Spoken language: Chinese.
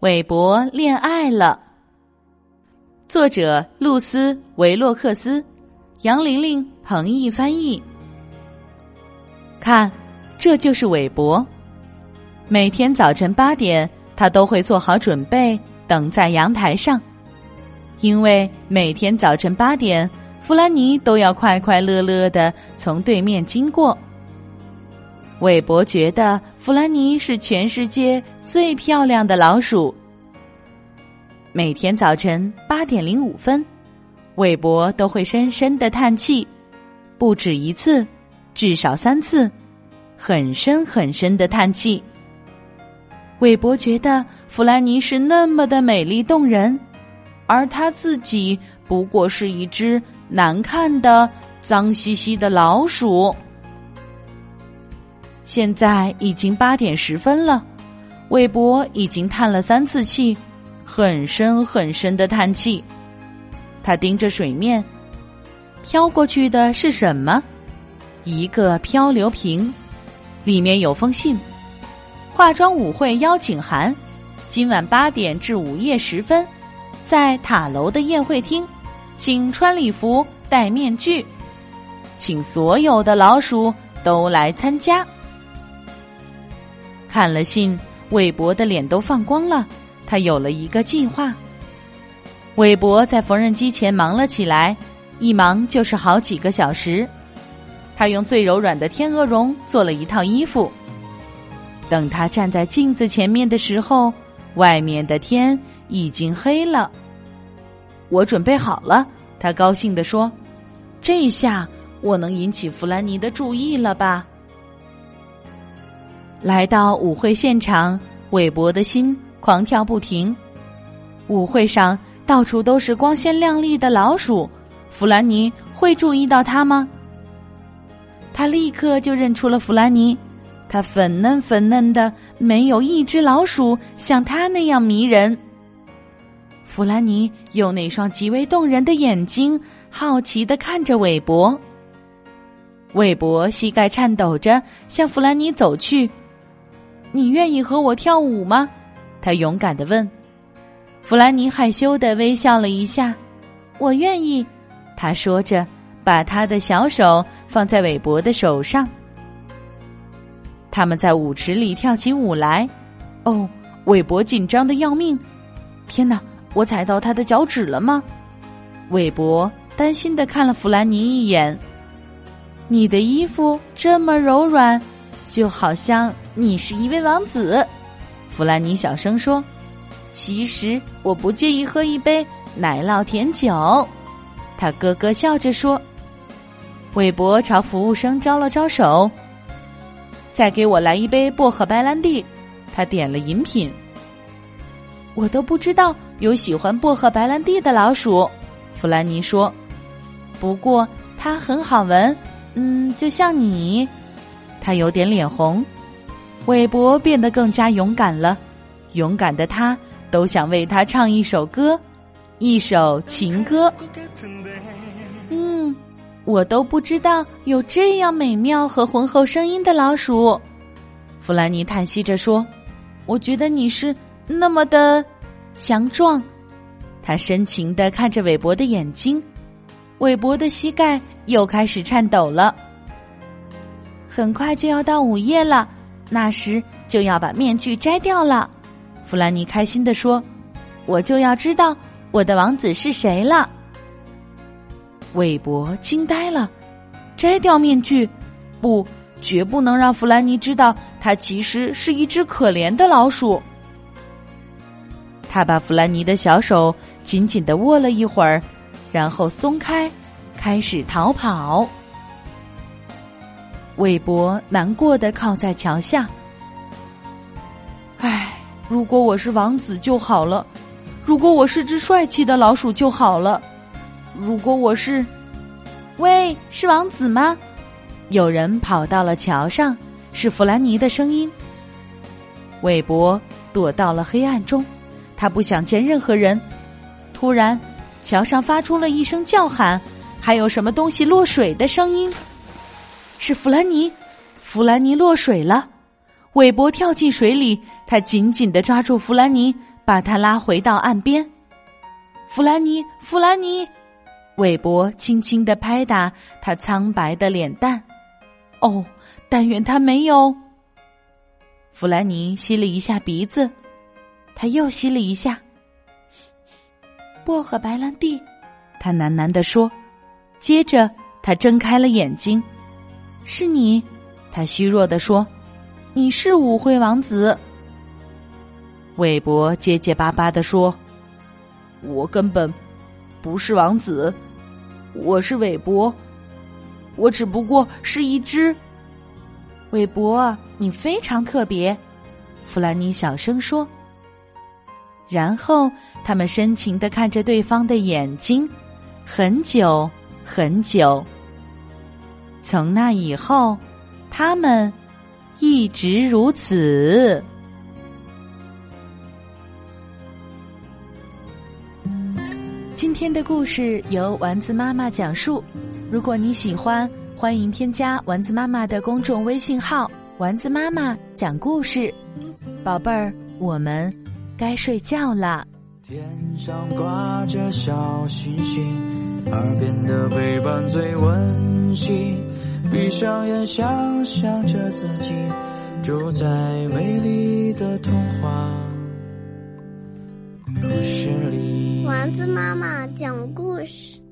韦伯恋爱了。作者：露丝·维洛克斯，杨玲玲、彭毅翻译。看，这就是韦伯。每天早晨八点，他都会做好准备，等在阳台上，因为每天早晨八点，弗兰尼都要快快乐乐的从对面经过。韦伯觉得弗兰尼是全世界最漂亮的老鼠。每天早晨八点零五分，韦伯都会深深的叹气，不止一次，至少三次，很深很深的叹气。韦伯觉得弗兰尼是那么的美丽动人，而他自己不过是一只难看的、脏兮兮的老鼠。现在已经八点十分了，韦伯已经叹了三次气，很深很深的叹气。他盯着水面，飘过去的是什么？一个漂流瓶，里面有封信，化妆舞会邀请函，今晚八点至午夜时分，在塔楼的宴会厅，请穿礼服、戴面具，请所有的老鼠都来参加。看了信，韦伯的脸都放光了。他有了一个计划。韦伯在缝纫机前忙了起来，一忙就是好几个小时。他用最柔软的天鹅绒做了一套衣服。等他站在镜子前面的时候，外面的天已经黑了。我准备好了，他高兴地说：“这下我能引起弗兰尼的注意了吧？”来到舞会现场，韦伯的心狂跳不停。舞会上到处都是光鲜亮丽的老鼠，弗兰尼会注意到他吗？他立刻就认出了弗兰尼，他粉嫩粉嫩的，没有一只老鼠像他那样迷人。弗兰尼用那双极为动人的眼睛，好奇的看着韦伯。韦伯膝盖颤抖着向弗兰尼走去。你愿意和我跳舞吗？他勇敢的问。弗兰尼害羞的微笑了一下。我愿意，他说着，把他的小手放在韦伯的手上。他们在舞池里跳起舞来。哦，韦伯紧张的要命。天哪，我踩到他的脚趾了吗？韦伯担心的看了弗兰尼一眼。你的衣服这么柔软，就好像……你是一位王子，弗兰尼小声说：“其实我不介意喝一杯奶酪甜酒。”他咯咯笑着说。韦伯朝服务生招了招手：“再给我来一杯薄荷白兰地。”他点了饮品。我都不知道有喜欢薄荷白兰地的老鼠，弗兰尼说。不过它很好闻，嗯，就像你。他有点脸红。韦伯变得更加勇敢了，勇敢的他都想为他唱一首歌，一首情歌。嗯，我都不知道有这样美妙和浑厚声音的老鼠。弗兰尼叹息着说：“我觉得你是那么的强壮。”他深情的看着韦伯的眼睛，韦伯的膝盖又开始颤抖了。很快就要到午夜了。那时就要把面具摘掉了，弗兰尼开心的说：“我就要知道我的王子是谁了。”韦伯惊呆了，摘掉面具，不，绝不能让弗兰尼知道他其实是一只可怜的老鼠。他把弗兰尼的小手紧紧的握了一会儿，然后松开，开始逃跑。韦伯难过的靠在桥下。唉，如果我是王子就好了，如果我是只帅气的老鼠就好了，如果我是……喂，是王子吗？有人跑到了桥上，是弗兰尼的声音。韦伯躲到了黑暗中，他不想见任何人。突然，桥上发出了一声叫喊，还有什么东西落水的声音。是弗兰尼，弗兰尼落水了。韦伯跳进水里，他紧紧的抓住弗兰尼，把他拉回到岸边。弗兰尼，弗兰尼，韦伯轻轻的拍打他苍白的脸蛋。哦，但愿他没有。弗兰尼吸了一下鼻子，他又吸了一下。薄荷白兰地，他喃喃地说。接着，他睁开了眼睛。是你，他虚弱地说：“你是舞会王子。”韦伯结结巴巴地说：“我根本不是王子，我是韦伯，我只不过是一只。”韦伯，你非常特别，弗兰妮小声说。然后他们深情的看着对方的眼睛，很久很久。从那以后，他们一直如此。今天的故事由丸子妈妈讲述。如果你喜欢，欢迎添加丸子妈妈的公众微信号“丸子妈妈讲故事”。宝贝儿，我们。该睡觉了。天上挂着小星星，耳边的陪伴最温馨。闭上眼，想象着自己住在美丽的童话故事里。丸子妈妈讲故事。